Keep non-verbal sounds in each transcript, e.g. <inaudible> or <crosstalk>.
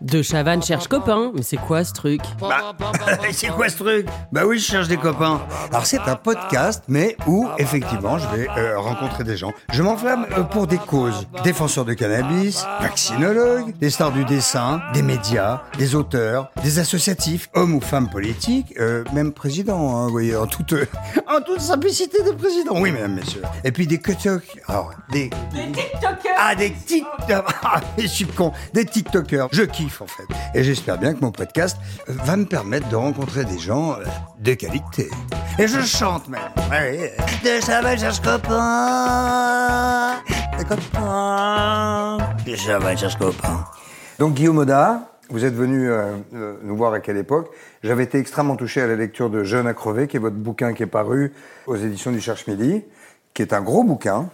De Chavannes cherche copain, mais c'est quoi ce truc? Bah, <laughs> c'est quoi ce truc? Bah oui, je cherche des copains. Alors c'est un podcast, mais où effectivement je vais euh, rencontrer des gens. Je m'enflamme euh, pour des causes. Défenseurs de cannabis, vaccinologues, des stars du dessin, des médias, des auteurs, des associatifs, hommes ou femmes politiques, euh, même présidents, hein, vous voyez, en toute, en toute simplicité de président. Oui, mesdames, messieurs. Et puis des TikTok. Alors, des... Des TikTokers Ah, des TikTokers <laughs> Ah, je suis con. Des TikTokers. Je kiffe, en fait. Et j'espère bien que mon podcast va me permettre de rencontrer des gens euh, de qualité. Et je chante même. Ouais, de cherche copain. Des copains. De cherche copain. Donc Guillaume Oda, vous êtes venu euh, euh, nous voir à quelle époque? J'avais été extrêmement touché à la lecture de Jeune à crever, qui est votre bouquin qui est paru aux éditions du Cherche Midi, qui est un gros bouquin,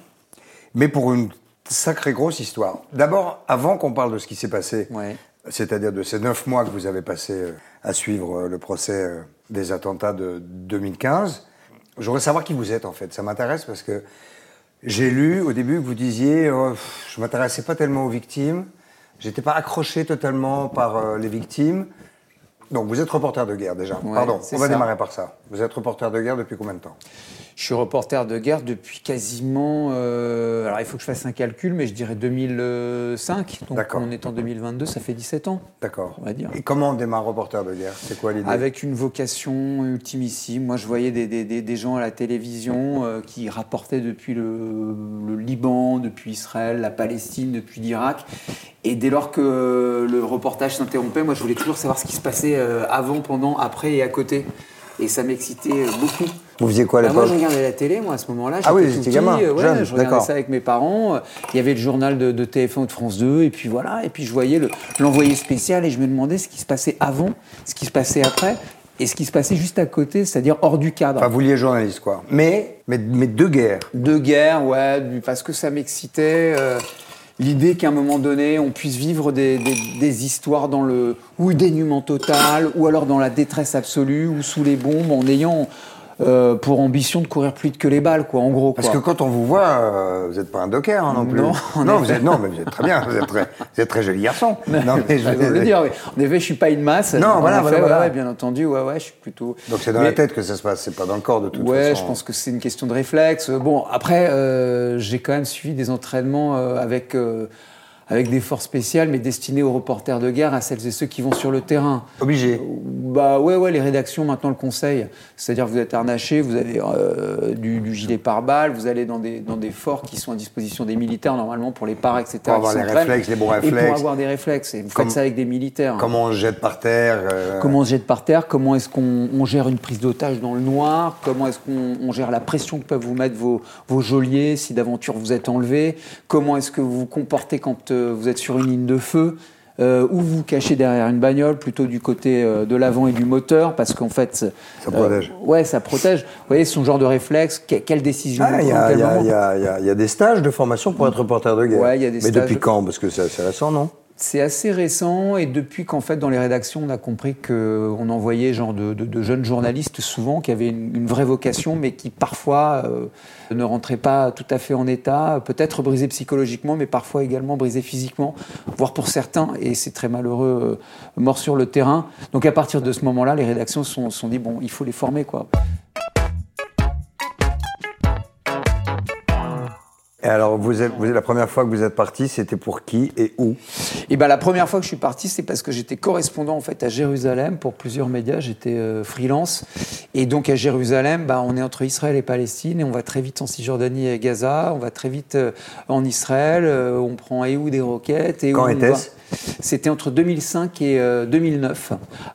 mais pour une sacrée grosse histoire. D'abord, avant qu'on parle de ce qui s'est passé, Ouais. C'est-à-dire de ces neuf mois que vous avez passé euh, à suivre euh, le procès euh, des attentats de 2015, je voudrais savoir qui vous êtes en fait. Ça m'intéresse parce que j'ai lu au début que vous disiez oh, je m'intéressais pas tellement aux victimes, j'étais pas accroché totalement par les victimes. Donc vous êtes reporter de guerre déjà. Ouais, Pardon, on va ça. démarrer par ça. Vous êtes reporter de guerre depuis combien de temps? Je suis reporter de guerre depuis quasiment. euh, alors il faut que je fasse un calcul, mais je dirais 2005. Donc D'accord. on est en 2022, ça fait 17 ans. D'accord. On va dire. Et comment on démarre reporter de guerre? C'est quoi l'idée? Avec une vocation ultimissime. Moi, je voyais des, des- des- des gens à la télévision euh, qui rapportaient depuis le, le Liban, depuis Israël, la Palestine, depuis l'Irak. Et dès lors que le reportage s'interrompait, moi, je voulais toujours savoir ce qui se passait euh, avant, pendant, après et à côté. Et ça m'excitait euh, beaucoup. Vous faisiez quoi à Bah, moi, je regardais la télé, moi, à ce moment-là. Ah oui, j'étais gamin, petit, euh, ouais, jeune, je regardais ça avec mes parents. Il y avait le journal de, de TF1 ou de France 2, et puis voilà. Et puis je voyais le- l'envoyé spécial, et je me demandais ce qui se passait avant, ce qui se passait après, et ce qui se passait juste à côté, c'est-à-dire hors du cadre. Enfin, vous vouliez journaliste quoi. Mais, mais, mais de guerre. De guerre, ouais, parce que ça m'excitait. euh, L'idée qu'à un moment donné, on puisse vivre des, histoires dans le ou dénuement total, ou alors dans la détresse absolue, ou sous les bombes, en ayant euh, pour ambition de courir plus vite que les balles, quoi, en gros. Parce quoi. que quand on vous voit, euh, vous n'êtes pas un docker hein, non plus. Non, <laughs> non, vous êtes, non, mais vous êtes très bien. Vous êtes très, vous êtes très joli garçon. <laughs> non, mais je le dire, oui. En effet, je suis pas une masse. Non, voilà, effet, voilà, ouais, ouais, bien entendu, ouais, ouais, je suis plutôt. Donc c'est dans Mais- la tête que ça se passe, c'est pas dans le corps de toute Ouais, façon. je pense que c'est une question de réflexe. Bon, après, euh, j'ai quand même suivi des entraînements euh, avec, euh, avec des forces spéciales, mais destinés aux reporters de guerre, à celles et ceux qui vont sur le terrain. Obligé. Bah ouais, ouais, les rédactions maintenant le conseillent. C'est-à-dire que vous êtes harnaché, vous avez euh, du, du gilet pare-balles, vous allez dans des, dans des forts qui sont à disposition des militaires normalement pour les pares, etc. Pour avoir les réflexes, les bons Et réflexes. pour avoir des réflexes. Et vous Comme- faites ça avec des militaires. Comment on se jette par terre euh, Comment on se jette par terre Comment est-ce qu'on on gère une prise d'otage dans le noir Comment est-ce qu'on on gère la pression que peuvent vous mettre vos, vos geôliers si d'aventure vous êtes enlevé Comment est-ce que vous vous comportez quand euh, vous êtes sur une ligne de feu euh, ou vous cachez derrière une bagnole, plutôt du côté euh, de l'avant et du moteur, parce qu'en fait... Ça protège. ouais, ça protège. Vous voyez, son genre de réflexe, que- quelle décision Ah, il y, prend, a, quel il y y a- y y des stages de formation pour être reporter de guerre. Ouais, il y a des Mais stages. depuis quand? Parce que c'est assez récent, non? C'est assez récent et depuis qu'en fait dans les rédactions on a compris qu'on envoyait genre de, jeunes journalistes souvent qui avaient une, vraie vocation mais qui parfois euh, ne rentraient pas tout à fait en état, peut-être brisés psychologiquement mais parfois également brisés physiquement, voire pour certains et c'est très malheureux euh, morts sur le terrain. Donc à partir de ce moment-là les rédactions se sont, sont dit bon il faut les former quoi. Et alors, vous êtes, vous êtes- la première fois que vous êtes parti, c'était pour qui et où? Et ben la première fois que je suis parti, c'est parce que j'étais correspondant en fait à Jérusalem pour plusieurs médias. J'étais euh, freelance et donc à Jérusalem, bah, on est entre Israël et Palestine et on va très vite en Cisjordanie et Gaza. On va très vite euh, en Israël. euh, on prend Ehud des roquettes. Et Quand on était-ce? C'était entre 2005 et euh, 2009,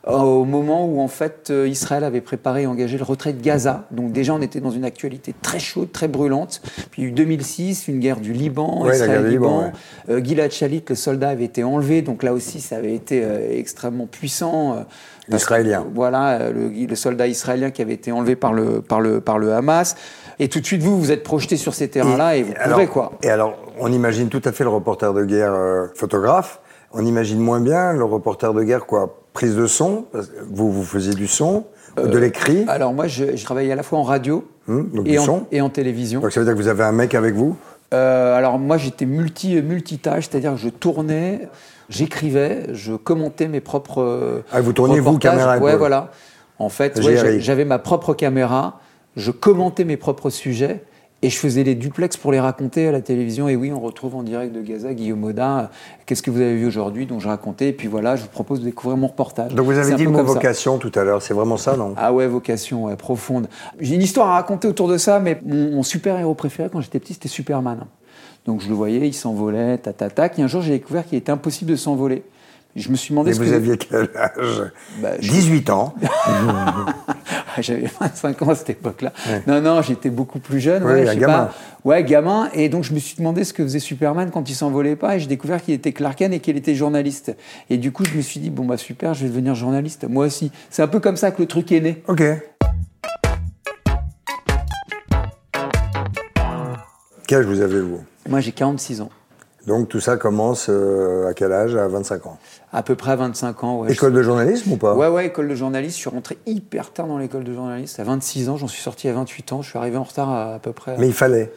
euh, au moment où en fait euh, Israël avait préparé et engagé le retrait de Gaza. Donc déjà on était dans une actualité très chaude, très brûlante. Puis il y a eu 2006, une guerre du Liban, Ouais, Liban, Israël-Liban. Euh, Gilad Shalit, le soldat, avait été enlevé. Donc là aussi ça avait été euh, extrêmement puissant. euh, que, L'Israélien. voilà, euh, le, le soldat israélien qui avait été enlevé par le, par le, par le Hamas. Et tout de suite, vous, vous êtes projeté sur ces terrains-là et, vous alors, couvrez quoi. Et alors, on imagine tout à fait le reporter de guerre euh, photographe. On imagine moins bien le reporter de guerre quoi Prise de son. Vous, vous faisiez du son, de l'écrit. Alors moi, je, je travaillais à la fois en radio Hum, donc et, en, son. et en télévision. Donc ça veut dire que vous avez un mec avec vous Euh, alors moi, j'étais multi, multitâche, c'est-à-dire que je tournais, j'écrivais, je commentais mes propres euh, Ah, vous tourniez, vous, caméra Ouais, voilà. En fait, ouais, j'avais ma propre caméra, je commentais mes propres sujets et je faisais les duplex pour les raconter à la télévision. Et oui, on retrouve en direct de Gaza Guillaume Audin. euh, Qu'est-ce que vous avez vu aujourd'hui dont je racontais Et puis voilà, je vous propose de découvrir mon reportage. Donc vous avez dit le mot ça. vocation tout à l'heure. C'est vraiment ça, non? Ah ouais, vocation ouais, profonde. J'ai une histoire à raconter autour de ça, mais mon, mon super-héros préféré quand j'étais petit, c'était Superman. Donc je le voyais, il s'envolait, tatatac. Et un jour, j'ai découvert qu'il était impossible de s'envoler. Je me suis demandé Et ce vous que... aviez quel âge Bah, je- 18 ans. <laughs> J'avais 25 ans à cette époque-là. Non, non, j'étais beaucoup plus jeune. Ouais, un je sais gamin. pas. Ouais, gamin. Et donc, je me suis demandé ce que faisait Superman quand il s'envolait pas. Et j'ai découvert qu'il était Clark Kent et qu'il était journaliste. Et du coup, je me suis dit, bon, bah super, je vais devenir journaliste. Moi aussi. C'est un peu comme ça que le truc est né. Ok. Quel âge vous avez, vous? Moi, j'ai 46 ans. Donc tout ça commence euh, à quel âge? À 25 ans. À peu près à 25 ans, ouais. École de journalisme ou pas? Ouais, ouais, école de journaliste. Je suis rentré hyper tard dans l'école de journaliste. À 26 ans, j'en suis sorti à 28 ans. Je suis arrivé en retard à, à peu près. Mais il fallait.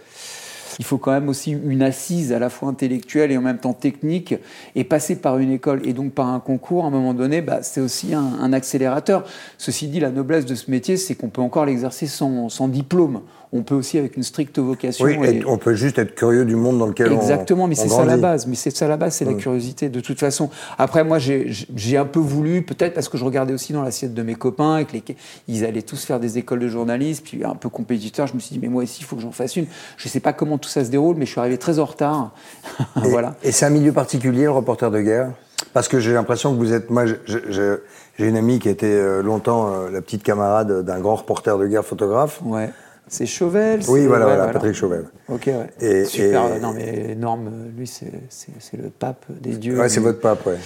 Il faut quand même aussi une assise à la fois intellectuelle et en même temps technique. Et passer par une école et donc par un concours, à un moment donné, bah, c'est aussi un, un accélérateur. Ceci dit, la noblesse de ce métier, c'est qu'on peut encore l'exercer sans, sans diplôme. On peut aussi avec une stricte vocation. Oui, et- on peut juste être curieux du monde dans lequel on Exactement, mais c'est ça la base. Mais c'est ça la base, c'est la curiosité de toute façon. Après, moi, j'ai un peu voulu, peut-être parce que je regardais aussi dans l'assiette de mes copains et que les, ils allaient tous faire des écoles de journalisme, puis un peu compétiteur. Je me suis dit, mais moi aussi, il faut que j'en fasse une. Je sais pas comment tout ça se déroule, mais je suis arrivé très en retard. Et, <laughs> voilà. et c'est un milieu particulier, le reporter de guerre? Parce que j'ai l'impression que vous êtes. Moi, j'ai une amie qui était euh, longtemps euh, la petite camarade d'un grand reporter de guerre photographe. Ouais. C'est Chauvel. Oui, voilà, ouais, voilà, Patrick Chauvel. Ok, ouais. Et- Super. et- Non, mais Norme, lui, c'est le pape des dieux. Ouais, c'est votre pape, ouais.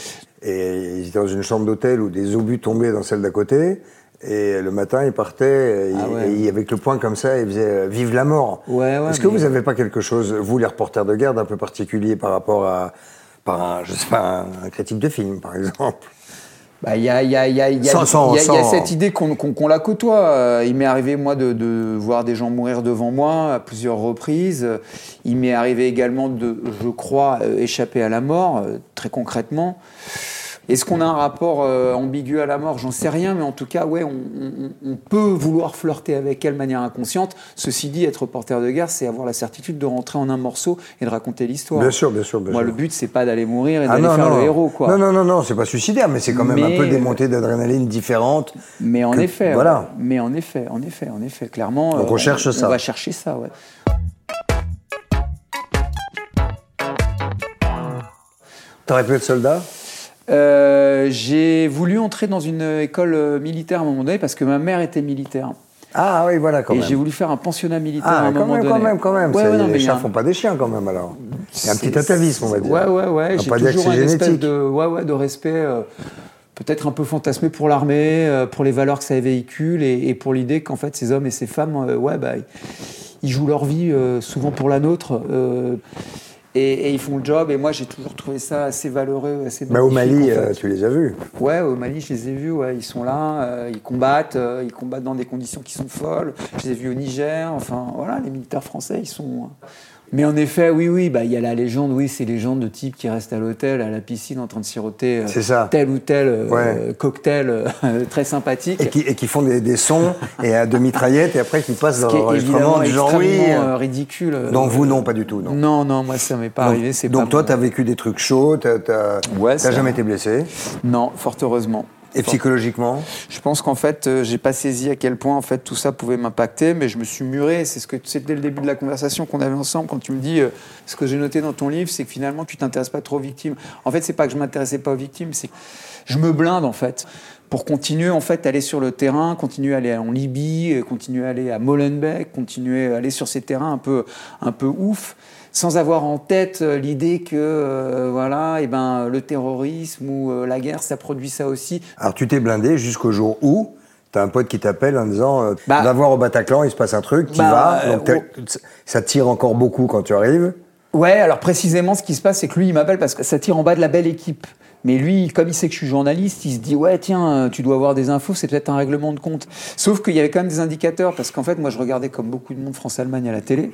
Et il était dans une chambre d'hôtel où des obus tombaient dans celle d'à côté. Et le matin, il partait, Ah ouais. et il- avec le poing comme ça, il faisait euh, Vive la mort. Ouais, ouais, Est-ce que vous n'avez pas quelque chose, vous, les reporters de guerre, d'un peu particulier par rapport à par un, je sais pas, un, un critique de film, par exemple? Bah, Il y, a, y, a, y, a, y, a, Sans- sans- il y a- il y a sans- cette idée qu'on la côtoie. Euh, Il m'est arrivé, moi, de, de voir des gens mourir devant moi à plusieurs reprises. Il m'est arrivé également de, je crois, euh, échapper à la mort, euh, très concrètement. Est-ce qu'on a un rapport euh, ambigu à la mort? J'en sais rien, mais en tout cas, ouais, on, on- on peut vouloir flirter avec elle de manière inconsciente. Ceci dit, être reporter de guerre, c'est avoir la certitude de rentrer en un morceau et de raconter l'histoire. Bien sûr, bien sûr, bien Moi, sûr. le but, c'est pas d'aller mourir et Ah d'aller faire non. le héros, quoi. Non, non, non, non, c'est pas suicidaire, mais c'est quand même un peu des montées d'adrénaline différentes. Mais en que- effet, voilà. mais en effet, en effet, en effet, clairement. Donc on euh, cherche ça. On va chercher ça, ouais. T'aurais pu être soldat? Euh, j'ai voulu entrer dans une école euh, militaire à un moment donné parce que ma mère était militaire. Ah oui, voilà, quand et même. j'ai voulu faire un pensionnat militaire à Ah, un quand moment même, donné. quand même, quand même. Ouais, ouais, non, les chats un- font pas des chiens, quand même, alors. Il y a un petit C'est- atavisme, on va dire. Ouais, ouais, ouais. J'ai toujours c'est un espèce de, ouais, ouais, de respect, euh, peut-être un peu fantasmé pour l'armée, euh, pour les valeurs que ça véhicule et, et pour l'idée qu'en fait ces hommes et ces femmes, ouais, bah, ils jouent leur vie souvent pour la nôtre. Et, et ils font le job. Et moi, j'ai toujours trouvé ça assez valeureux, assez. Mais au Mali, en fait. euh, tu les as vus. Ouais, au Mali, je les ai vus, ouais, ils sont là, euh, ils combattent, euh, ils combattent dans des conditions qui sont folles. Je les ai vus au Niger, enfin voilà, les militaires français, ils sont. Mais en effet, oui, oui, bah il y a la légende, oui, c'est légende de types qui restent à l'hôtel, à la piscine, en train de siroter euh, C'est ça. tel ou tel euh, Ouais. cocktail euh, <laughs> très sympathique. Et qui, et qui font des, des sons <laughs> et à deux mitraillettes et après qui passent dans l'enregistrement évidemment du genre oui. euh, ridicule. euh, Donc vous, non, pas du tout. Non. Non, non, moi ça m'est pas donc, arrivé. c'est donc pas toi, mon- tu as vécu des trucs chauds, t'as t'as- Ouais, t'as jamais été blessé? Non, fort heureusement. Et psychologiquement Je pense qu'en fait, euh, j'ai pas saisi à quel point en fait tout ça pouvait m'impacter, mais je me suis muré. C'est ce que c'est dès le début de la conversation qu'on avait ensemble quand tu me dis euh, ce que j'ai noté dans ton livre, c'est que finalement tu t'intéresses pas trop aux victimes. En fait, c'est pas que je m'intéressais pas aux victimes, c'est que je me blinde en fait pour continuer en fait à aller sur le terrain, continuer à aller en Libye, euh, continuer à aller à Molenbeek, continuer à aller sur ces terrains un peu un peu ouf sans avoir en tête euh, l'idée que euh, voilà, et ben, le terrorisme ou euh, la guerre, ça produit ça aussi. Alors tu t'es blindé jusqu'au jour où T'as un pote qui t'appelle en disant euh, Bah- Va voir au Bataclan, il se passe un truc, tu Bah, vas. donc ça tire encore beaucoup quand tu arrives. Ouais, alors précisément, ce qui se passe, c'est que lui, il m'appelle parce que ça tire en bas de la belle équipe. Mais lui, comme il sait que je suis journaliste, il se dit ouais tiens, tu dois avoir des infos, c'est peut-être un règlement de compte. Sauf qu'il y avait quand même des indicateurs parce qu'en fait, moi, je regardais comme beaucoup de monde France-Allemagne à la télé.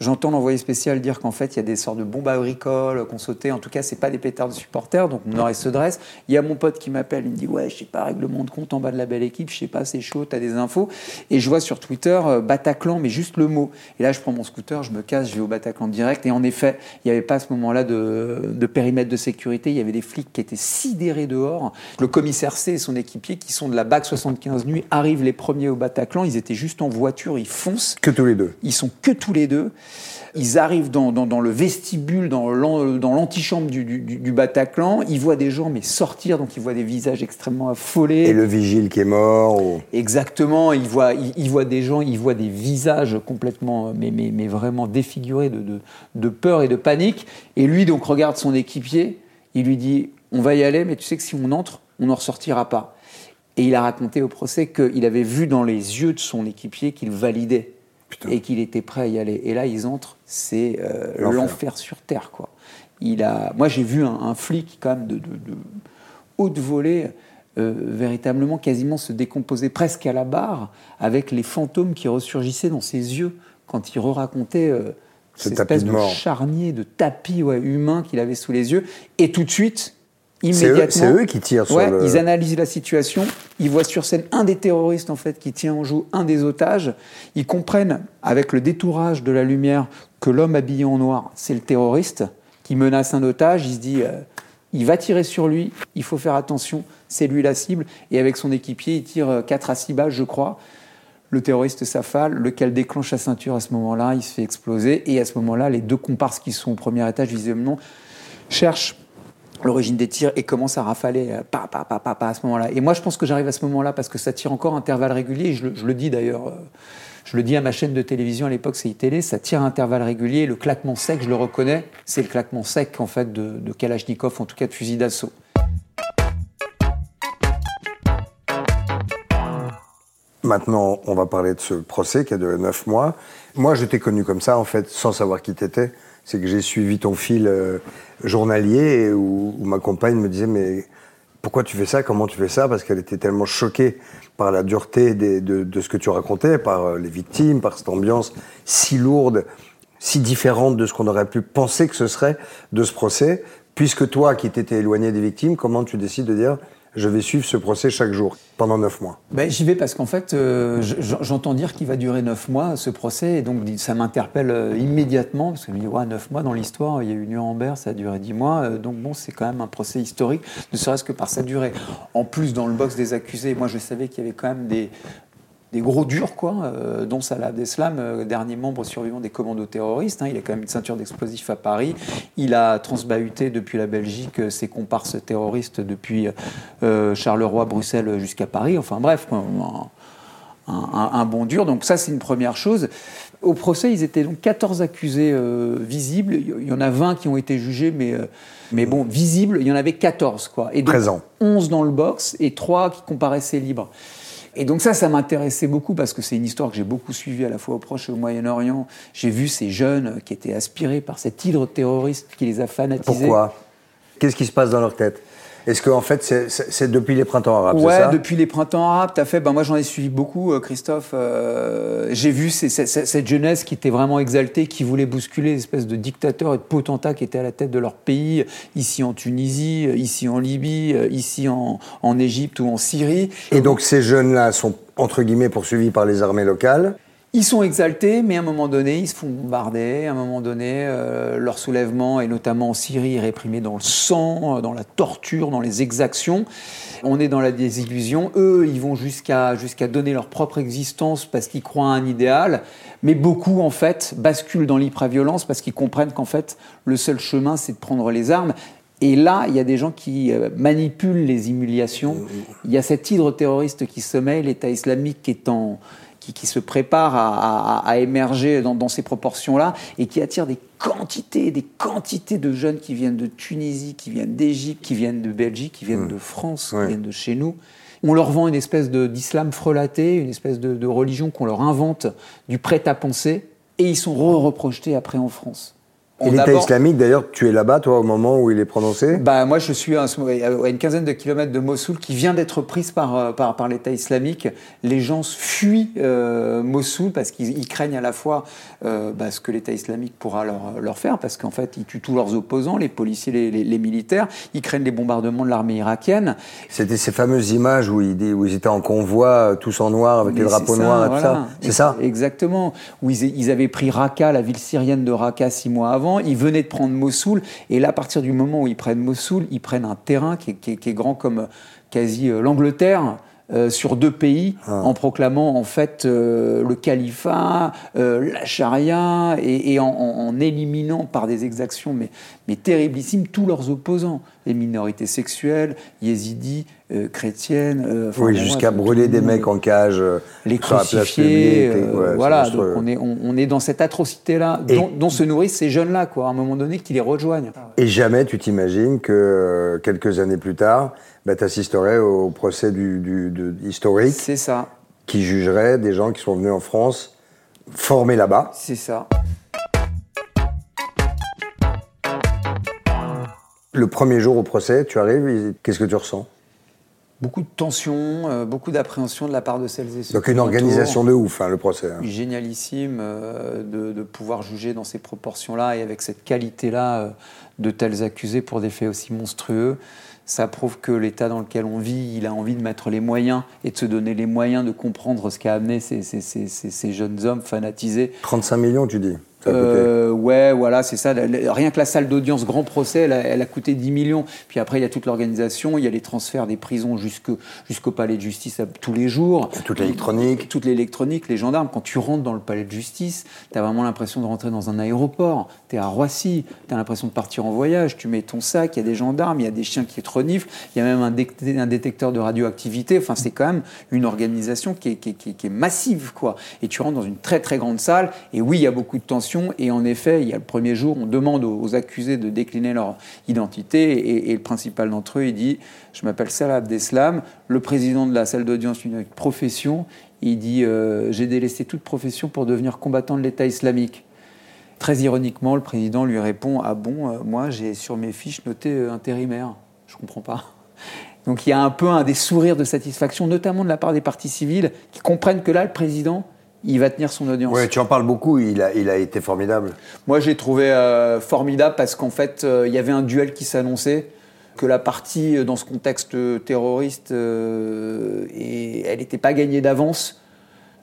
J'entends l'envoyé spécial dire qu'en fait, il y a des sortes de bombes agricoles qu'on sautait. En tout cas, c'est pas des pétards de supporters. Donc, oreille se dresse. Il y a mon pote qui m'appelle. Il me dit Ouais, je sais pas, règlement de compte en bas de la belle équipe. Je sais pas, c'est chaud, t'as des infos. Et je vois sur Twitter euh, Bataclan, mais juste le mot. Et là, je prends mon scooter, je me casse, je vais au Bataclan direct. Et en effet, il n'y avait pas à ce moment-là de, de périmètre de sécurité. Il y avait des flics qui étaient sidérés dehors. Le commissaire C et son équipier, qui sont de la BAC 75 nuit, arrivent les premiers au Bataclan. Ils étaient juste en voiture, ils foncent. Que tous les deux. Ils sont que tous les deux. Ils arrivent dans, dans- dans le vestibule, dans l'an- dans l'antichambre du, du- du Bataclan. Ils voient des gens mais sortir, donc ils voient des visages extrêmement affolés. Et le vigile qui est mort. ou- Exactement, ils voient, ils, ils voient des gens, ils voient des visages complètement, mais, mais, mais vraiment défigurés de, de, de peur et de panique. Et lui, donc, regarde son équipier, il lui dit On va y aller, mais tu sais que si on entre, on n'en ressortira pas. Et il a raconté au procès qu'il avait vu dans les yeux de son équipier qu'il validait et qu'il était prêt à y aller. Et là, ils entrent, c'est euh, L'enfer. sur terre, quoi. Il a, moi, j'ai vu un, un flic quand même de, de, de haute volée. euh, véritablement quasiment se décomposer presque à la barre avec les fantômes qui ressurgissaient dans ses yeux quand il re-racontait euh, Ce cette espèce de de, charnier de tapis ouais, humain qu'il avait sous les yeux et tout de suite immédiatement. c'est eux qui tirent sur Ouais, le. ils analysent la situation, ils voient sur scène un des terroristes en fait qui tient en joue un des otages, ils comprennent avec le détourage de la lumière que l'homme habillé en noir, c'est le terroriste qui menace un otage, il se dit euh, il va tirer sur lui, il faut faire attention, c'est lui la cible. Et avec son équipier, il tire 4 à 6 balles je crois. Le terroriste s'affale, lequel déclenche la ceinture à ce moment-là, il se fait exploser. Et à ce moment-là, les deux comparses qui sont au premier étage visiblement cherchent l'origine des tirs et commence à rafaler euh, pa, pa, pa, pa, pa, à ce moment-là. Et moi, je pense que j'arrive à ce moment-là parce que ça tire encore à intervalles réguliers. Je, le- dis d'ailleurs, euh, je le dis à ma chaîne de télévision à l'époque, c'est iTélé, ça tire à intervalles réguliers. Le claquement sec, je le reconnais, c'est le claquement sec en fait de, de Kalachnikov, en tout cas de fusil d'assaut. Maintenant, on va parler de ce procès qui a duré neuf mois. Moi, je t'ai connu comme ça, en fait, sans savoir qui t'étais. C'est que j'ai suivi ton fil euh, journalier où, ma compagne me disait Mais pourquoi tu fais ça Comment tu fais ça? Parce qu'elle était tellement choquée par la dureté de, de ce que tu racontais, par euh, les victimes, par cette ambiance si lourde, si différente de ce qu'on aurait pu penser que ce serait de ce procès. Puisque toi, qui t'étais éloigné des victimes, comment tu décides de dire Je vais suivre ce procès chaque jour pendant neuf mois Ben, J'y vais parce qu'en fait, euh, j'entends dire qu'il va durer neuf mois, ce procès, et donc ça m'interpelle euh, immédiatement, parce que je me dis, neuf mois dans l'histoire, il y a eu Nuremberg, ça a duré dix mois, euh, donc bon, c'est quand même un procès historique, ne serait-ce que par sa durée. En plus, dans le box des accusés, moi je savais qu'il y avait quand même des, des gros durs, quoi, euh, dont Salah Abdeslam, euh, dernier membre survivant des commandos terroristes. hein, il a quand même une ceinture d'explosifs à Paris. Il a transbahuté depuis la Belgique euh, ses comparses terroristes depuis Charleroi, Bruxelles jusqu'à Paris. Enfin bref, quoi, un, un- un bon dur. Donc ça, c'est une première chose. Au procès, ils étaient donc 14 accusés visibles. Il y en a 20 qui ont été jugés, mais, mais bon, visibles, il y en avait 14. Quoi. Et donc, Présents. 11 dans le box et 3 qui comparaissaient libres. Et donc ça, ça m'intéressait beaucoup parce que c'est une histoire que j'ai beaucoup suivie à la fois au Proche et au Moyen-Orient. J'ai vu ces jeunes qui étaient aspirés par cet hydre terroriste qui les a fanatisés. Pourquoi? Qu'est-ce qui se passe dans leur tête? Est-ce qu'en fait, c'est- c'est c'est depuis les printemps arabes, c'est Ouais, ça? depuis les printemps arabes, t'as fait. Ben moi, j'en ai suivi beaucoup, euh, Christophe. Euh, J'ai vu ces- ces- ces- cette jeunesse qui était vraiment exaltée, qui voulait bousculer l'espèce de dictateurs et de potentats qui étaient à la tête de leur pays, ici en Tunisie, euh, ici en Libye, euh, ici en, en Égypte ou en Syrie. Et donc ces jeunes-là sont, entre guillemets, poursuivis par les armées locales. Ils sont exaltés, mais à un moment donné, ils se font bombarder. À un moment donné, euh, leur soulèvement, et notamment en Syrie, est réprimé dans le sang, euh, dans la torture, dans les exactions. On est dans la désillusion. Eux, ils vont jusqu'à jusqu'à donner leur propre existence parce qu'ils croient à un idéal. Mais beaucoup, en fait, basculent dans l'hyper-violence parce qu'ils comprennent qu'en fait, le seul chemin, c'est de prendre les armes. Et là, il y a des gens qui euh, manipulent les humiliations. Il y a cet hydre terroriste qui sommeille, l'État islamique qui est en qui, qui se prépare à, à- à émerger dans, dans ces proportions-là et qui attire des quantités, des quantités de jeunes qui viennent de Tunisie, qui viennent d'Égypte, qui viennent de Belgique, qui viennent de France, Ouais. qui viennent de chez nous. On leur vend une espèce d'islam frelaté, une espèce de, de religion qu'on leur invente, du prêt-à-penser, et ils sont re-reprojetés après en France. Et l'État islamique, d'ailleurs, tu es là-bas, toi, au moment où il est prononcé bah, moi, je suis à, une quinzaine de kilomètres de Mossoul, qui vient d'être prise par, euh, par, par l'État islamique. Les gens fuient euh, Mossoul parce qu'ils ils craignent à la fois euh, bah, ce que l'État islamique pourra leur, leur faire, parce qu'en fait, ils tuent tous leurs opposants, les policiers, les, les- les militaires. Ils craignent les bombardements de l'armée irakienne. C'était ces fameuses images où ils, où ils étaient en convoi, euh, tous en noir, avec Mais les drapeaux ça, noirs et voilà. tout ça. C'est ça? Exactement. Où ils, ils avaient pris Raqqa, la ville syrienne de Raqqa, six mois avant. Ils venaient de prendre Mossoul. Et là, à partir du moment où ils prennent Mossoul, ils prennent un terrain qui est, grand comme euh, quasi euh, l'Angleterre. Euh, sur deux pays, Ah. en proclamant en fait euh, le califat, euh, la charia, et, et en, en- en éliminant par des exactions mais, mais terriblissimes tous leurs opposants, les minorités sexuelles, yézidis, euh, chrétiennes. euh, Oui, jusqu'à brûler des mecs en cage les ouais, c'est voilà. Donc on est, on, on est dans cette atrocité-là dont, dont se nourrissent ces jeunes-là, quoi. À un moment donné, qui les rejoignent. Et jamais tu t'imagines que quelques années plus tard, bah, tu assisterais au procès du, du- de- historique C'est ça, qui jugerait des gens qui sont venus en France, formés là-bas. c'est ça. Le premier jour au procès, tu arrives, qu'est-ce que tu ressens? Beaucoup de tension, euh, beaucoup d'appréhension de la part de celles et ceux. Donc qui une organisation de ouf, hein, le procès. hein. génialissime euh, de, de pouvoir juger dans ces proportions-là et avec cette qualité-là euh, de tels accusés pour des faits aussi monstrueux. Ça prouve que l'état dans lequel on vit, il a envie de mettre les moyens et de se donner les moyens de comprendre ce qu'a amené ces, ces- ces- ces- ces jeunes hommes fanatisés 35 millions, tu dis? a. Euh, ouais, voilà, c'est ça. Rien que la salle d'audience grand procès, elle a, elle a coûté 10 millions. Puis après, il y a toute l'organisation, il y a les transferts des prisons jusqu'au palais de justice tous les jours. Toute l'électronique. Toute l'électronique, les gendarmes. Quand tu rentres dans le palais de justice, tu as vraiment l'impression de rentrer dans un aéroport. Tu es à Roissy, tu as l'impression de partir en voyage. Tu mets ton sac, il y a des gendarmes, il y a des chiens qui te reniflent, il y a même un, dé- un détecteur de radioactivité. Enfin, c'est quand même une organisation qui est, qui est- qui est- qui est massive, quoi. Et tu rentres dans une très très grande salle. Et oui, il y a beaucoup de tensions. Et en effet, il y a le premier jour, on demande aux, accusés de décliner leur identité. Et, et le principal d'entre eux, il dit Je m'appelle Salah Abdeslam, le président de la salle d'audience, une profession. Il dit euh, J'ai délaissé toute profession pour devenir combattant de l'État islamique. Très ironiquement, le président lui répond Ah bon, euh, moi j'ai sur mes fiches noté euh, intérimaire. Je comprends pas. Donc il y a un peu un des sourires de satisfaction, notamment de la part des partis civils, qui comprennent que là, le président, il va tenir son audience. Ouais, tu en parles beaucoup, il a, il a été formidable. Moi, j'ai trouvé euh, formidable parce qu'en fait, euh, il y avait un duel qui s'annonçait, que la partie, euh, dans ce contexte terroriste, euh, et elle n'était pas gagnée d'avance.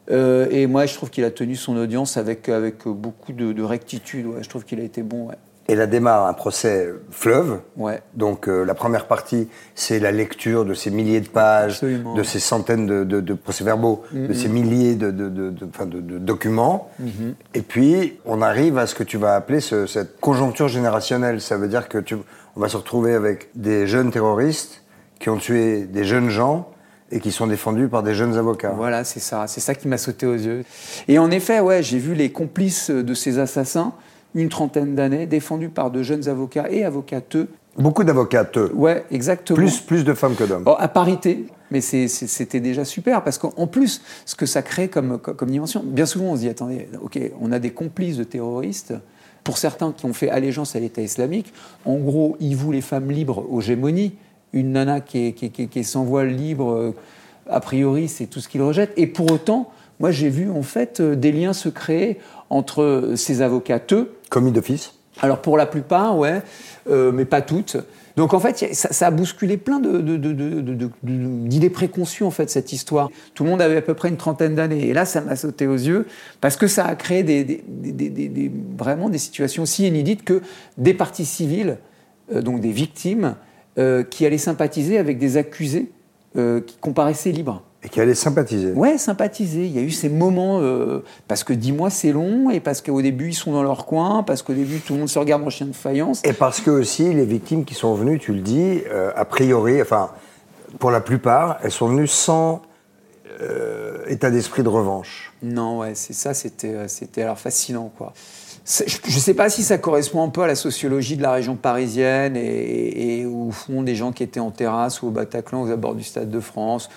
Et moi, je trouve qu'il a tenu son audience avec, avec beaucoup de, de rectitude. Ouais. Je trouve qu'il a été bon. Ouais. Et là démarre un procès fleuve. Ouais. Donc euh, la première partie, c'est la lecture de ces milliers de pages, Absolument. de ces centaines de, de- de procès-verbaux, de ces milliers de, de- de- de- enfin, de- de documents. Et puis, on arrive à ce que tu vas appeler ce- cette conjoncture générationnelle. Ça veut dire que tu, on va se retrouver avec des jeunes terroristes qui ont tué des jeunes gens et qui sont défendus par des jeunes avocats. Voilà, c'est ça. C'est ça qui m'a sauté aux yeux. Et en effet, ouais, j'ai vu les complices de ces assassins, une trentaine d'années, défendus par de jeunes avocats et avocateux. Beaucoup d'avocats, eux. Ouais, exactement. Plus, plus de femmes que d'hommes. Bon, à parité, mais c'était déjà super parce qu'en plus, ce que ça crée comme, dimension, bien souvent on se dit attendez, ok, on a des complices de terroristes. Pour certains qui ont fait allégeance à l'État islamique, en gros, ils vouent les femmes libres aux gémonies. Une nana qui est, qui est- qui est- qui est sans voile libre, euh, a priori, c'est tout ce qu'ils rejettent. Et pour autant, moi j'ai vu en fait euh, des liens se créer entre ces avocateux Commis d'office. alors pour la plupart, ouais, euh, mais pas toutes. Donc en fait, ça, ça a bousculé plein de- de- d'idées préconçues en fait cette histoire. Tout le monde avait à peu près une trentaine d'années et là ça m'a sauté aux yeux parce que ça a créé des, des- des- des- des- des- vraiment des situations si inédites que des parties civiles, euh, donc des victimes, euh, qui allaient sympathiser avec des accusés euh, qui comparaissaient libres. Et qui allait sympathiser. Ouais, sympathiser. Il y a eu ces moments, euh, parce que dix mois c'est long, et parce qu'au début ils sont dans leur coin, parce qu'au début tout le monde se regarde en chien de faïence. Et parce que aussi, les victimes qui sont venues, tu le dis, euh, a priori, enfin, pour la plupart, elles sont venues sans euh, état d'esprit de revanche. Non, ouais, c'est ça, c'était, c'était alors fascinant, quoi. Je ne sais pas si ça correspond un peu à la sociologie de la région parisienne et, et au fond des gens qui étaient en terrasse ou au Bataclan aux abords du Stade de France.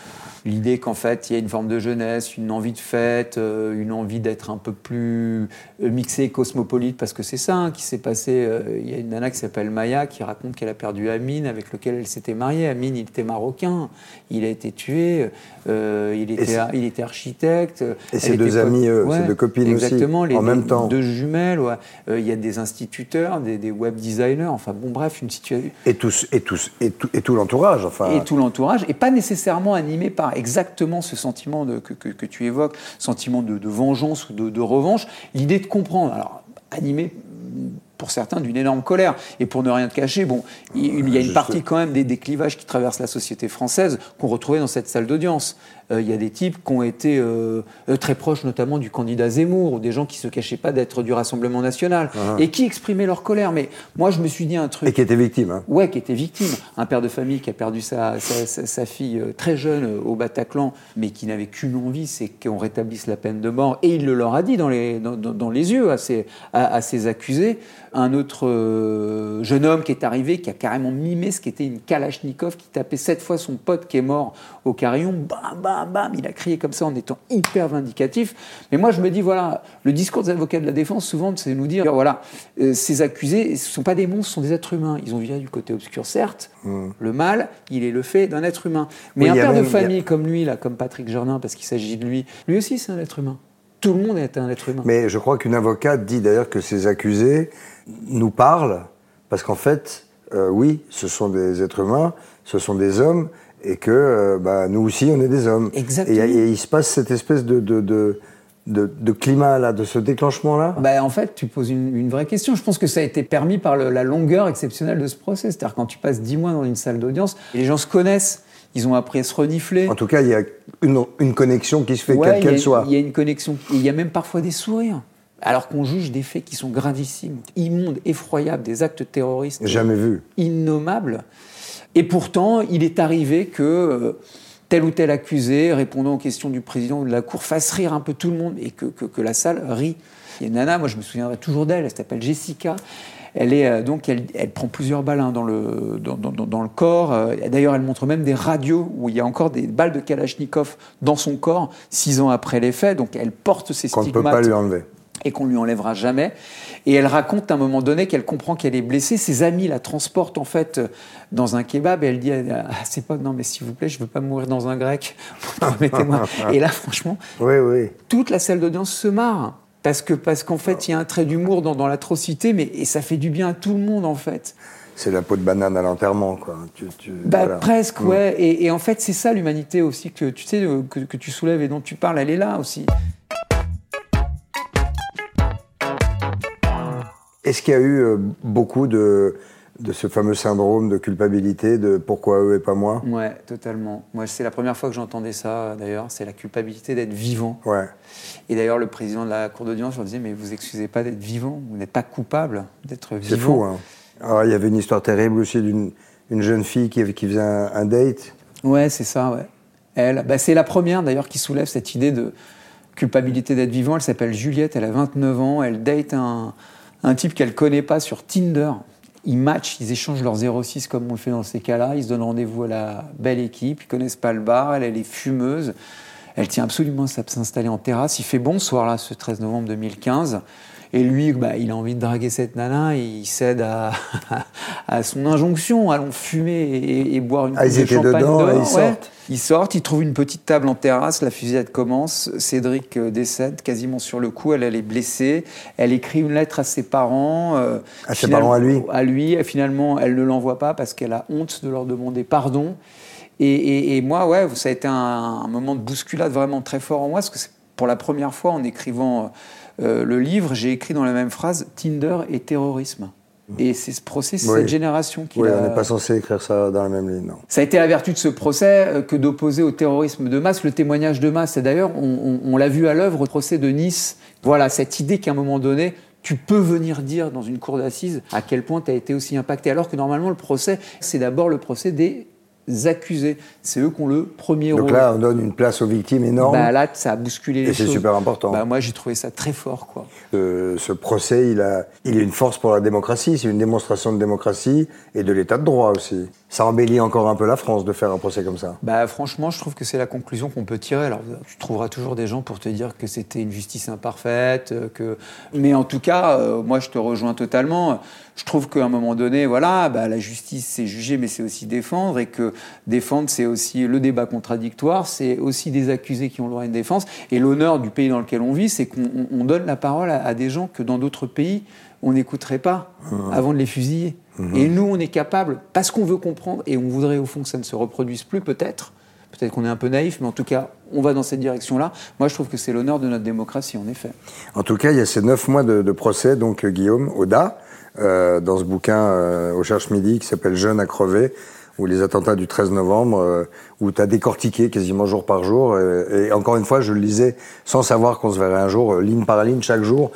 L'idée qu'en fait il y a une forme de jeunesse, une envie de fête, euh, une envie d'être un peu plus euh, mixé cosmopolite parce que c'est ça hein, qui s'est passé. euh, Il y a une nana qui s'appelle Maya qui raconte qu'elle a perdu Amine avec lequel elle s'était mariée. Amine, il était marocain, il a été tué, euh, il, était, il était architecte. Et ses deux pote- amies, euh, ses deux copines aussi, exactement, les, en même temps. Deux jumelles, ouais. Euh, Il y a des instituteurs, des, des web designers, enfin bon, bref, une situation. Et, tous, et, tous, et, tout, et tout l'entourage, enfin. Et tout l'entourage, et pas nécessairement animé par exactement ce sentiment de- que, que- que tu évoques, sentiment de, de vengeance ou de, de revanche, l'idée de comprendre. Alors, animé pour certains d'une énorme colère. Et pour ne rien te cacher, bon, il, il y a une Juste- partie quand même des, des clivages qui traversent la société française qu'on retrouvait dans cette salle d'audience. Euh, il y a des types qui ont été euh, euh, très proches notamment du candidat Zemmour, ou des gens qui se cachaient pas d'être du Rassemblement national, et qui exprimaient leur colère. Mais moi, je me suis dit un truc. Et qui étaient victimes. Hein. Ouais, qui était victime. Un père de famille qui a perdu sa, sa- sa- sa fille très jeune au Bataclan, mais qui n'avait qu'une envie, c'est qu'on rétablisse la peine de mort. Et il le leur a dit dans les, dans, dans- dans les yeux à ses, à, à ses accusés. Un autre jeune homme qui est arrivé, qui a carrément mimé ce qu'était une Kalachnikov, qui tapait sept fois son pote qui est mort au carillon. Bam, bam, bam. Il a crié comme ça en étant hyper vindicatif. Mais moi, je me dis, voilà, le discours des avocats de la défense, souvent, c'est nous dire, voilà, euh, ces accusés, ce ne sont pas des monstres, ce sont des êtres humains. Ils ont viré du côté obscur, certes. Le mal, il est le fait d'un être humain. Mais Oui, un père de même- a- famille comme lui, là, comme Patrick Jardin, parce qu'il s'agit de lui, lui aussi, c'est un être humain. Tout le monde est un être humain. Mais je crois qu'une avocate dit d'ailleurs que ces accusés nous parlent parce qu'en fait, euh, oui, ce sont des êtres humains, ce sont des hommes, et que euh, bah, nous aussi, on est des hommes. Exactement. Et, et il se passe cette espèce de, de, de, de- de climat là, de ce déclenchement-là? Bah, en fait, tu poses une, une vraie question. Je pense que ça a été permis par le- la longueur exceptionnelle de ce procès. C'est-à-dire quand tu passes dix mois dans une salle d'audience, les gens se connaissent, ils ont appris à se renifler. En tout cas, il y a une, une connexion qui se fait, Ouais, quelle qu'elle soit. Il y a une connexion. Il y a même parfois des sourires. Alors qu'on juge des faits qui sont gravissimes, immondes, effroyables, des actes terroristes Jamais vu. innommables. Et pourtant, il est arrivé que euh, tel ou tel accusé, répondant aux questions du président ou de la Cour, fasse rire un peu tout le monde et que, que- que la salle rit. Il y a une nana, moi je me souviendrai toujours d'elle, elle s'appelle Jessica. Elle, est, euh, donc, elle, elle prend plusieurs balles hein, dans, le, dans, dans- dans le corps. Euh, D'ailleurs, elle montre même des radios où il y a encore des balles de Kalachnikov dans son corps, six ans après les faits. Donc elle porte ses Qu'on ne peut stigmates pas lui enlever. Et qu'on lui enlèvera jamais. Et elle raconte à un moment donné qu'elle comprend qu'elle est blessée. Ses amis la transportent en fait euh, dans un kebab et elle dit à ses potes non mais s'il vous plaît je veux pas mourir dans un grec. <laughs> Promettez-moi. et là franchement Oui, oui. toute la salle d'audience se marre parce que parce qu'en fait il y a un trait d'humour dans, dans l'atrocité mais et ça fait du bien à tout le monde en fait. C'est la peau de banane à l'enterrement, quoi. Tu- tu- Bah, voilà. presque, Mm. ouais. Et, et en fait, c'est ça l'humanité aussi que tu sais euh, que, que tu soulèves et dont tu parles, elle est là aussi. Est-ce qu'il y a eu euh, beaucoup de, de ce fameux syndrome de culpabilité de pourquoi eux et pas moi? Ouais, totalement. Moi, c'est la première fois que j'entendais ça. D'ailleurs, c'est la culpabilité d'être vivant. Ouais. Et d'ailleurs, le président de la cour d'audience leur disait Mais vous excusez pas d'être vivant, vous n'êtes pas coupable d'être vivant. C'est fou, hein. Alors, il y avait une histoire terrible aussi d'une une jeune fille qui, qui faisait un, un date. Ouais, c'est ça, ouais. Elle, bah, c'est la première d'ailleurs qui soulève cette idée de culpabilité d'être vivant. Elle s'appelle Juliette, elle a 29 ans, elle date un, un type qu'elle connaît pas sur Tinder. Ils matchent, ils échangent leurs 06 comme on le fait dans ces cas-là. Ils se donnent rendez-vous à la belle équipe, ils connaissent pas le bar, elle, elle est fumeuse. Elle tient absolument à s'installer en terrasse. Il fait bon ce soir-là, ce 13 novembre 2015. Et lui, bah, il a envie de draguer cette nana, et il cède à, <laughs> à son injonction, allons fumer et, et boire une Ah, ils coupe de étaient champagne dedans, dehors. et ils sortent Ils sortent, ils trouvent une petite table en terrasse, la fusillade commence, Cédric euh, décède quasiment sur le coup, elle, elle est blessée, elle écrit une lettre à ses parents. euh, À ses parents à lui À lui, et finalement, elle ne l'envoie pas parce qu'elle a honte de leur demander pardon. Et, et- et moi, ouais, ça a été un, un moment de bousculade vraiment très fort en moi, parce que c'est pour la première fois en écrivant euh, le livre, j'ai écrit dans la même phrase Tinder et terrorisme. Et c'est ce procès, c'est Oui. cette génération qui Oui, on n'est pas censé écrire ça dans la même ligne, non. ça a été la vertu de ce procès euh, que d'opposer au terrorisme de masse le témoignage de masse. Et d'ailleurs, on, on- on l'a vu à l'œuvre au procès de Nice. Voilà, cette idée qu'à un moment donné, tu peux venir dire dans une cour d'assises à quel point tu as été aussi impacté. Alors que normalement, le procès, c'est d'abord le procès des accusés. C'est eux qui ont le premier Donc rôle. là, on donne une place aux victimes énorme. bah, là, ça a bousculé les Et c'est choses. super important. Bah, moi, j'ai trouvé ça très fort, quoi. Euh, ce procès, il, a, il est une force pour la démocratie, c'est une démonstration de démocratie et de l'état de droit aussi. Ça embellit encore un peu la France de faire un procès comme ça. Bah, franchement, je trouve que c'est la conclusion qu'on peut tirer. Alors, tu trouveras toujours des gens pour te dire que c'était une justice imparfaite, euh, que. Mais en tout cas, euh, moi, je te rejoins totalement. Je trouve qu'à un moment donné, voilà, bah, la justice, c'est juger, mais c'est aussi défendre, et que défendre, c'est aussi le débat contradictoire, c'est aussi des accusés qui ont le droit à une défense. Et l'honneur du pays dans lequel on vit, c'est qu'on on- on donne la parole à, à des gens que dans d'autres pays, on n'écouterait pas avant de les fusiller. Et nous, on est capable, parce qu'on veut comprendre, et on voudrait au fond que ça ne se reproduise plus, peut-être. Peut-être qu'on est un peu naïf, mais en tout cas, on va dans cette direction-là. Moi, je trouve que c'est l'honneur de notre démocratie, en effet. En tout cas, il y a ces neuf mois de, de procès, donc Guillaume, Oda, euh, dans ce bouquin euh, au Cherche Midi qui s'appelle Jeune à crever, ou les attentats du 13 novembre, euh, où tu as décortiqué quasiment jour par jour. et encore une fois, je le lisais sans savoir qu'on se verrait un jour, ligne par ligne, chaque jour.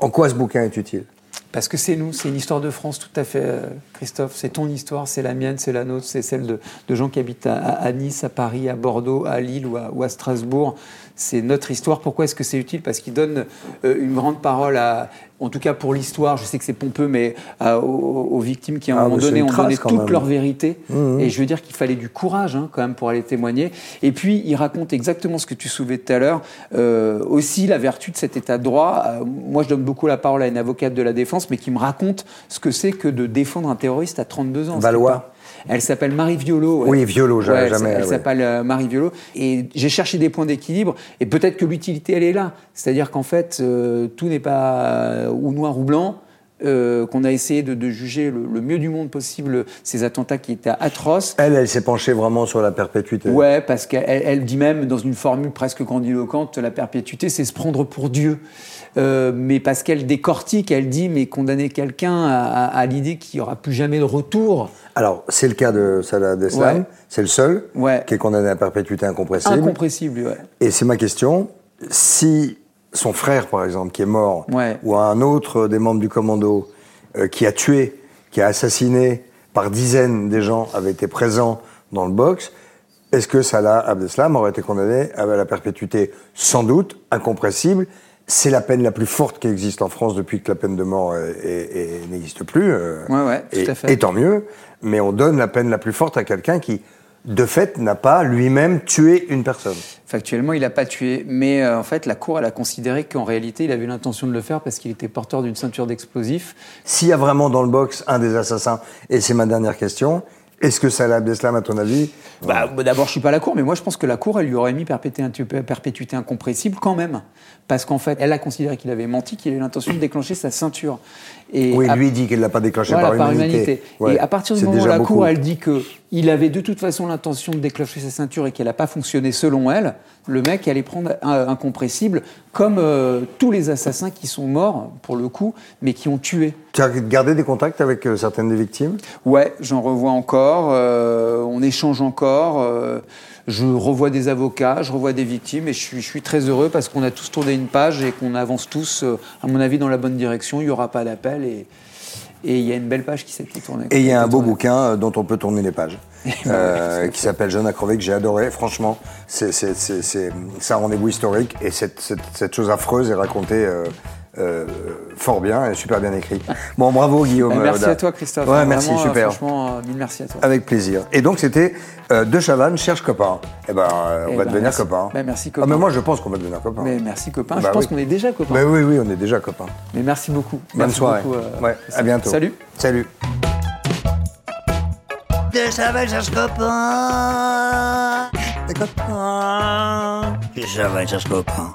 En quoi ce bouquin est utile? Parce que c'est nous, c'est une histoire de France tout à fait, Christophe. C'est ton histoire, c'est la mienne, c'est la nôtre, c'est celle de, de gens qui habitent à, Nice, à Paris, à Bordeaux, à Lille ou à Strasbourg. C'est notre histoire. Pourquoi est-ce que c'est utile? Parce qu'il donne euh, une grande parole à, en tout cas pour l'histoire, je sais que c'est pompeux, mais à- aux, aux victimes qui à un Ah, moment donné ont donné toute même. leur vérité. Mhm. Et je veux dire qu'il fallait du courage hein, quand même pour aller témoigner. Et puis il raconte exactement ce que tu soulevais tout à l'heure. Euh, aussi la vertu de cet état de droit. Euh, moi, je donne beaucoup la parole à une avocate de la défense, mais qui me raconte ce que c'est que de défendre un terroriste à 32 ans. Valois. Elle s'appelle Marie Violo. Oui, Violo, j'ai Ouais, elle jamais- Elle s'appelle euh, Marie Violo. Et j'ai cherché des points d'équilibre. Et peut-être que l'utilité, elle est là. C'est-à-dire qu'en fait, euh, tout n'est pas euh, ou noir ou blanc. Euh, qu'on a essayé de, de juger le, le mieux du monde possible ces attentats qui étaient atroces. Elle, elle s'est penchée vraiment sur la perpétuité. Ouais, parce qu'elle elle- elle dit même dans une formule presque grandiloquente, la perpétuité, c'est se prendre pour Dieu. Euh, mais parce qu'elle décortique, elle dit, mais condamner quelqu'un à, à- à l'idée qu'il n'y aura plus jamais de retour, Alors, c'est le cas de Salah Deslam, Ouais. c'est le seul Ouais. qui est condamné à perpétuité incompressible. incompressible. Ouais. Et c'est ma question. Si son frère, par exemple, qui est mort, Ouais. ou un autre des membres du commando euh, qui a tué, qui a assassiné par dizaines des gens, avait été présent dans le box, est-ce que Salah Abdeslam aurait été condamné à la perpétuité? Sans doute, incompressible. C'est la peine la plus forte qui existe en France depuis que la peine de mort n'existe plus. euh, Ouais, ouais, tout à fait. et tant mieux. Mais on donne la peine la plus forte à quelqu'un qui, de fait, n'a pas lui-même tué une personne. Factuellement, il n'a pas tué. Mais euh, en fait, la Cour, elle a considéré qu'en réalité, il avait l'intention de le faire parce qu'il était porteur d'une ceinture d'explosifs. S'il y a vraiment dans le box un des assassins, et c'est ma dernière question, est-ce que Salah Abdeslam, à ton avis, Bah, bah, D'abord, je suis pas la Cour, mais moi, je pense que la Cour, elle lui aurait mis perpétuité, perpétuité incompressible quand même. Parce qu'en fait, elle a considéré qu'il avait menti, qu'il avait l'intention de déclencher sa ceinture. Et oui, à- lui dit qu'il ne l'a pas déclenché Voilà, par humanité. Ouais, et à partir du moment où la beaucoup. Cour, elle dit qu'il avait de toute façon l'intention de déclencher sa ceinture et qu'elle n'a pas fonctionné selon elle, le mec allait prendre un incompressible, comme euh, tous les assassins qui sont morts, pour le coup, mais qui ont tué. Tu as gardé des contacts avec euh, certaines des victimes? Ouais, j'en revois encore, euh, on échange encore, je revois des avocats, je revois des victimes et je suis, je suis très heureux parce qu'on a tous tourné une page et qu'on avance tous, à mon avis, dans la bonne direction. Il n'y aura pas d'appel et et il y a une belle page qui s'est tournée. Et il y a un beau bouquin euh, dont on peut tourner les pages, <laughs> euh, qui s'appelle Jeune à crever, que j'ai adoré. Franchement, c'est un rendez-vous historique et cette, cette- cette chose affreuse est racontée euh, euh, fort bien et super bien écrit. <laughs> Bon, bravo Guillaume. Merci Oda. à toi, Christophe. Ouais, merci, euh, super. Franchement, euh, mille merci à toi. Avec plaisir. Et donc c'était euh, De Chavannes cherche copain. Eh ben, euh, on Eh va ben, devenir merci. copains. Ben, merci, Ah, copain. mais moi je pense qu'on va devenir copains. Mais merci copain. Bah Je pense oui. qu'on est déjà copains. Mais oui, oui, on est déjà copains. Mais merci beaucoup. Bonne Merci soirée. beaucoup, euh, ouais, à bientôt. Salut. Salut. De Chavannes cherche copain. Des copains. De Chavannes cherche copain.